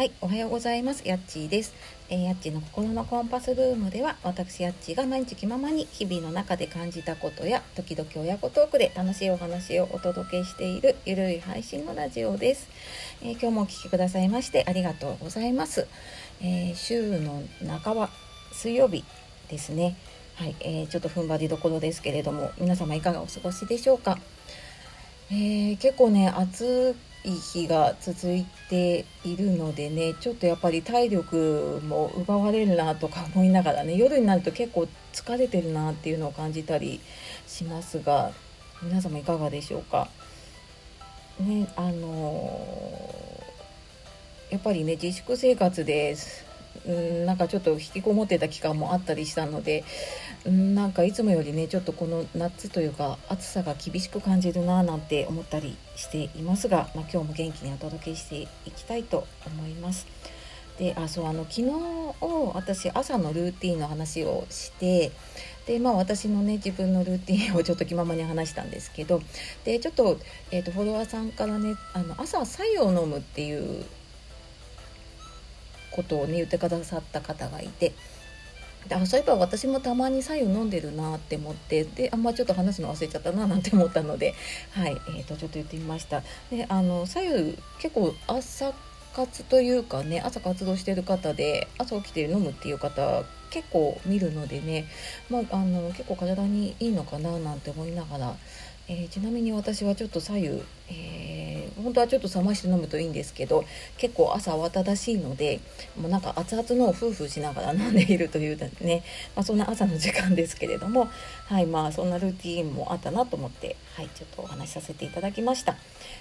はい、おはようございます。やっちーです。えー、やっちーの心のコンパスルームでは、私やっちーが毎日気ままに日々の中で感じたことや、時々親子トークで楽しいお話をお届けしているゆるい配信のラジオです。えー、今日もお聴きくださいましてありがとうございます。えー、週の半ば、水曜日ですね。はい、えちょっと踏ん張りどころですけれども、皆様いかがお過ごしでしょうか？え結構ね、暑い日が続いているのでねちょっとやっぱり体力も奪われるなとか思いながらね夜になると結構疲れてるなっていうのを感じたりしますが皆様いかがでしょうか？ねあのー、やっぱりね自粛生活ですうんなんかちょっと引きこもってた期間もあったりしたのでうんなんかいつもよりねちょっとこの夏というか暑さが厳しく感じるななんて思ったりしていますが、まあ、今日も元気にお届けしていきたいと思います。であそうあの昨日私朝のルーティンの話をしてでまあ私のね自分のルーティンをちょっと気ままに話したんですけどでちょっと,、えーと、フォロワーさんからねあの朝白湯を飲むっていうことをね言ってくださった方がいて。あそういえば私もたまに白湯飲んでるなって思って。であんまちょっと話すの忘れちゃったななんて思ったので、はい。えー、とちょっと言ってみました。であの白湯結構朝活というかね朝活動してる方で朝起きて飲むっていう方結構見るのでね、まあ、あの結構体にいいのかななんて思いながらえー、ちなみに私はちょっと左右、えー、本当はちょっと冷まして飲むといいんですけど結構朝慌ただしいのでもうなんか熱々のをフーフーしながら飲んでいるというね、まあ、そんな朝の時間ですけれどもはいまあそんなルーティンもあったなと思ってはいちょっとお話しさせていただきました。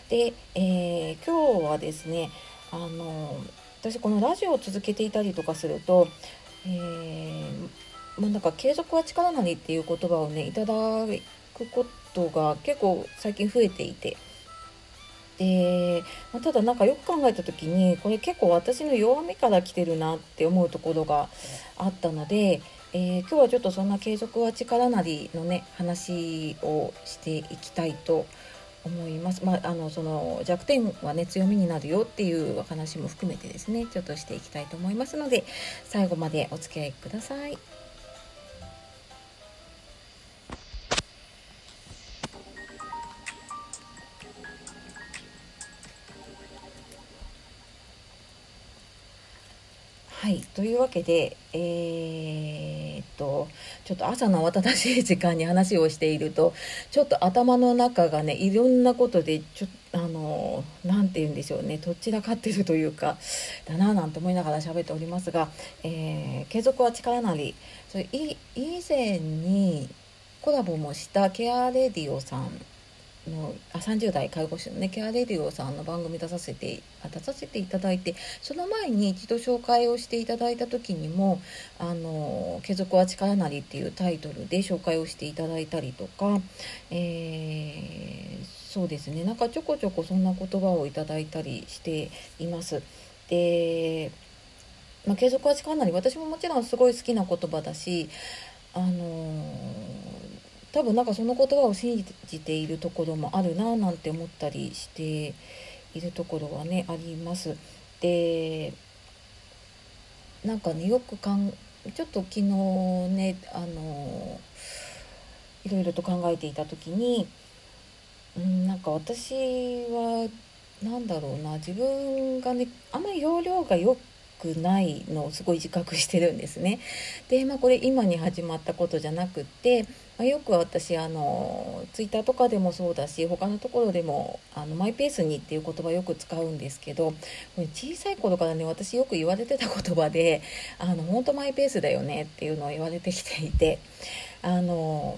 で、えー、今日はですねあの私このラジオを続けていたりとかすると、えーまあ、なんか継続は力なりっていう言葉をねいただくことが結構最近増えていてで、まあ、ただなんかよく考えた時にこれ結構私の弱みから来てるなって思うところがあったので、えー、今日はちょっとそんな継続は力なりのね話をしていきたいと思います。まあ、あのその弱点はね強みになるよっていう話も含めてですねちょっとしていきたいと思いますので最後までお付き合いください。というわけでえー、っとちょっと朝の慌ただしい時間に話をしているとちょっと頭の中がねいろんなことでちょっとあの何て言うんでしょうねどちらかってるというかだななんて思いながら喋っておりますが、えー、継続は力なりそれ以前にコラボもしたケアレディオさんのあ30代介護士のねケアレディオさんの番組出させて出させていただいてその前に一度紹介をしていただいた時にも「あの継続は力なり」っていうタイトルで紹介をしていただいたりとか、えー、そうですねなんかちょこちょこそんな言葉をいただいたりしています。でまあ、継続は力なり私ももちろんすごい好きな言葉だしあの多分なんかその言葉を信じているところもあるななんて思ったりしているところはねあります。でなんかねよくかんちょっと昨日ねあのいろいろと考えていた時に、うん、なんか私は何だろうな自分がねあんまり容量が良くないのをすごい自覚してるんですね。でまあこれ今に始まったことじゃなくってまあ、よく私あのツイッターとかでもそうだし他のところでもあのマイペースにっていう言葉よく使うんですけど小さい頃からね私よく言われてた言葉であの本当マイペースだよねっていうのを言われてきていてあの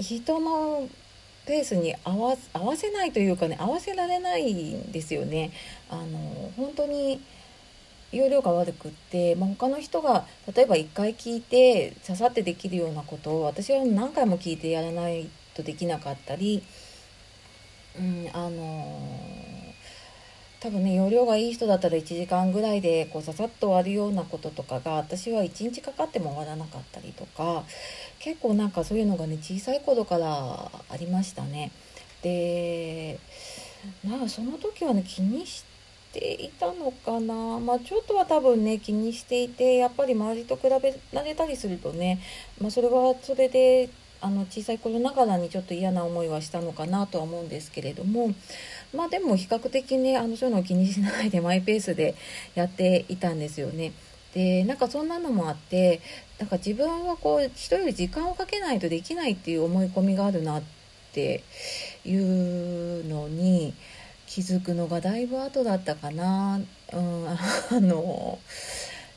人のペースに合わ合わせないというかね合わせられないんですよね。あの本当に容量が悪くって、まあ、他の人が例えば1回聞いて刺さってできるようなことを私は何回も聞いてやらないとできなかったり、うん、あのー、多分ね容量がいい人だったら1時間ぐらいでこうささっと終わるようなこととかが私は1日かかっても終わらなかったりとか結構なんかそういうのがね小さい頃からありましたね。でまあその時はね気にしてていたのかなまあちょっとは多分ね気にしていてやっぱり周りと比べられたりするとね、まあ、それはそれであの小さい頃ながらにちょっと嫌な思いはしたのかなとは思うんですけれどもまあでも比較的ねあのそういうのを気にしないでマイペースでやっていたんですよね。でなんかそんなのもあってなんか自分はこう人より時間をかけないとできないっていう思い込みがあるなっていうのに気づくのがだいぶ後だったかな。うん、あの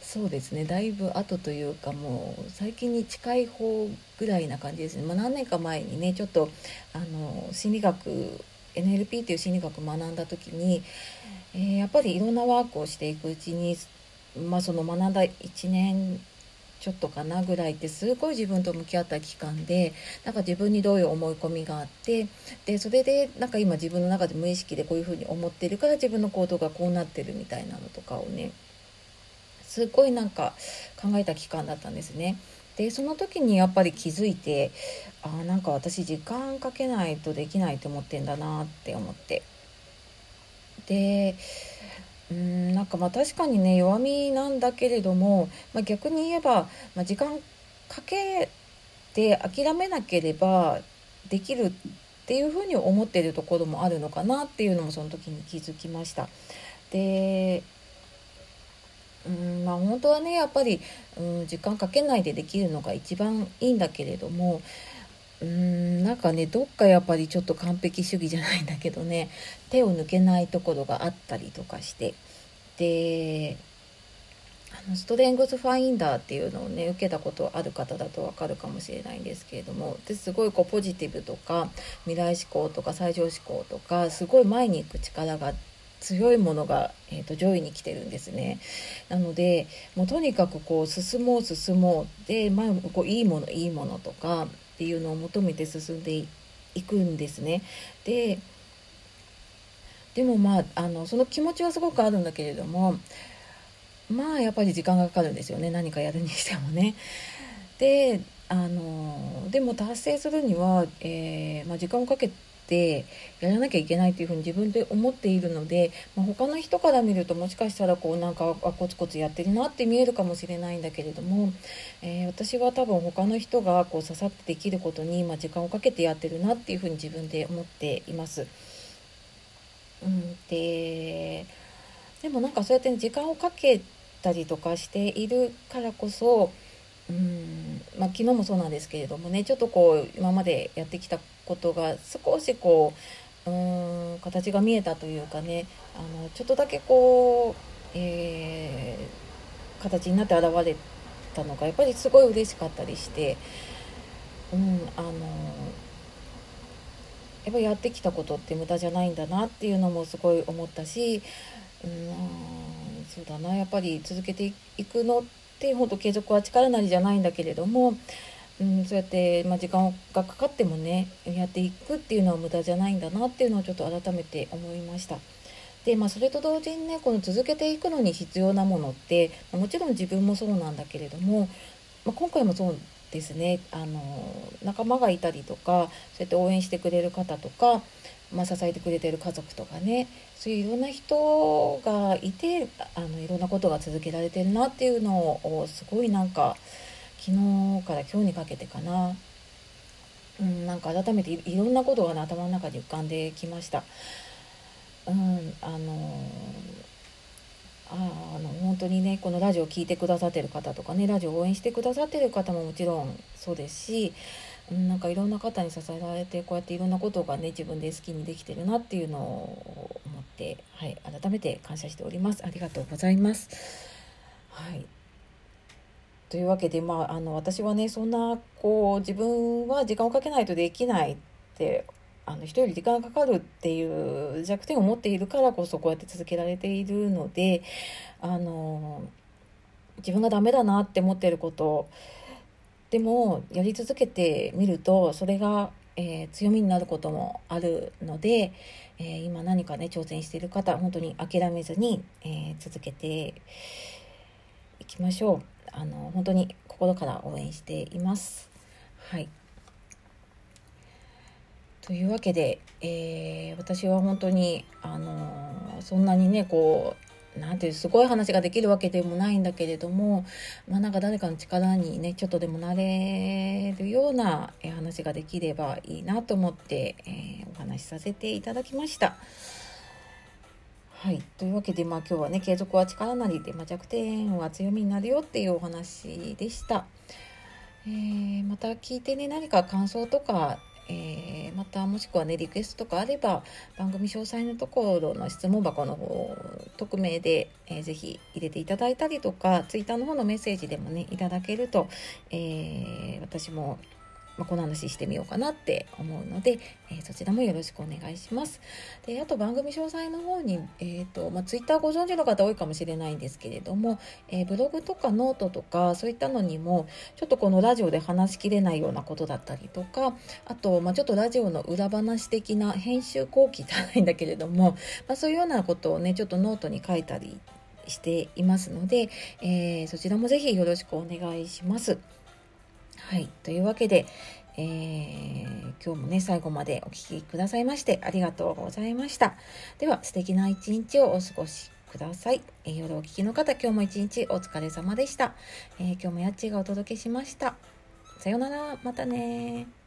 そうですねだいぶ後というかもう最近に近い方ぐらいな感じですね、まあ、何年か前にねちょっとあの心理学 NLP っていう心理学学んだ時に、えー、やっぱりいろんなワークをしていくうちに、まあ、その学んだ1年ちょっとかなぐらいってすごい自分と向き合った期間でなんか自分にどういう思い込みがあってでそれでなんか今自分の中で無意識でこういうふうに思ってるから自分の行動がこうなってるみたいなのとかをねすっごいなんか考えた期間だったんですね。でその時にやっぱり気づいてあなんか私時間かけないとできないと思ってんだなって思ってでうんなんかまあ確かにね弱みなんだけれども、まあ、逆に言えば、まあ、時間かけて諦めなければできるっていうふうに思ってるところもあるのかなっていうのもその時に気づきました。でうんまあ本当はねやっぱり、うん、時間かけないでできるのが一番いいんだけれどもうーんなんかねどっかやっぱりちょっと完璧主義じゃないんだけどね 手を抜けないところがあったりとかしてであのストレングスファインダーっていうのをね受けたことある方だと分かるかもしれないんですけれどもですごいこうポジティブとか未来志向とか最上志向とかすごい前に行く力が強いものが、えーと、上位に来てるんですね。なのでもうとにかくこう進もう進もうで前こういいものいいものとかっていうのを求めて進んでいくんですね。ででもまああのその気持ちはすごくあるんだけれどもまあやっぱり時間がかかるんですよね何かやるにしてもね。であのでも達成するには、えー、まあ、時間をかけてやらなきゃいけないっていうふうに自分で思っているので、まあ、他の人から見るともしかしたらこうなんかコツコツやってるなって見えるかもしれないんだけれども、えー、私は多分他の人がこう刺さってできることに、まあ、時間をかけてやってるなっていうふうに自分で思っています。うん、ででもなんかそうやって時間をかけたりとかしているからこそうんまあ、昨日もそうなんですけれどもねちょっとこう今までやってきたことが少しこううん形が見えたというかねあのちょっとだけこう、えー、形になって現れたのがやっぱりすごい嬉しかったりして、うん、あのやっぱやってきたことって無駄じゃないんだなっていうのもすごい思ったし、うん、そうだなやっぱり続けていくのって本当継続は力なりじゃないんだけれどもうん、そうやって、まあ、時間がかかってもねやっていくっていうのは無駄じゃないんだなっていうのをちょっと改めて思いました。でまあ、それと同時にねこの続けていくのに必要なものって、もちろん自分もそうなんだけれども、まあ、今回もそうですねあの仲間がいたりとかそうやって応援してくれる方とか、まあ、支えてくれてる家族とかねそういういろんな人がいてあのいろんなことが続けられてるなっていうのをすごいなんか昨日から今日にかけてかな、うん、なんか改めていろんなことが、ね、頭の中に浮かんできました。うん、あのああの本当にねこのラジオを聴いてくださってる方とかねラジオを応援してくださってる方ももちろんそうですし、なんかいろんな方に支えられてこうやっていろんなことがね自分で好きにできてるなっていうのを思って、はい、改めて感謝しております。ありがとうございます。はいというわけで、まあ、あの私はねそんなこう自分は時間をかけないとできないってあの人より時間がかかるっていう弱点を持っているからこそこうやって続けられているのであの自分がダメだなって思ってることでもやり続けてみるとそれが、えー、強みになることもあるので、えー、今何かね挑戦している方本当に諦めずに、えー、続けていきましょう。あの本当に心から応援しています。はいというわけで、え、私は本当に、あの、そんなにねこうなんていうすごい話ができるわけでもないんだけれども、まあ、なんか誰かの力にねちょっとでもなれるような話ができればいいなと思って、えー、お話しさせていただきました。はい、というわけで、まあ、今日はね継続は力なりで、まあ、弱点は強みになるよっていうお話でした。えー、また聞いてね何か感想とかえー、またもしくはねリクエストとかあれば番組詳細のところの質問箱の方匿名で、えー、ぜひ入れていただいたりとか Twitter の方のメッセージでもねいただけると、えー、私もまあ、この話してみようかなって思うので、えー、そちらもよろしくお願いします。であと番組詳細の方に、えーとまあ、Twitter ご存知の方多いかもしれないんですけれども、えー、ブログとかノートとかそういったのにもちょっとこのラジオで話しきれないようなことだったりとかあと、まあ、ちょっとラジオの裏話的な編集後期じゃないんだけれども、まあ、そういうようなことをねちょっとノートに書いたりしていますので、えー、そちらもぜひよろしくお願いします。はい。というわけで、えー、今日もね、最後までお聴きくださいましてありがとうございました。では、素敵な一日をお過ごしください。えー、夜お聴きの方、今日も一日お疲れ様でした。えー、今日もやっちがお届けしました。さようなら、またね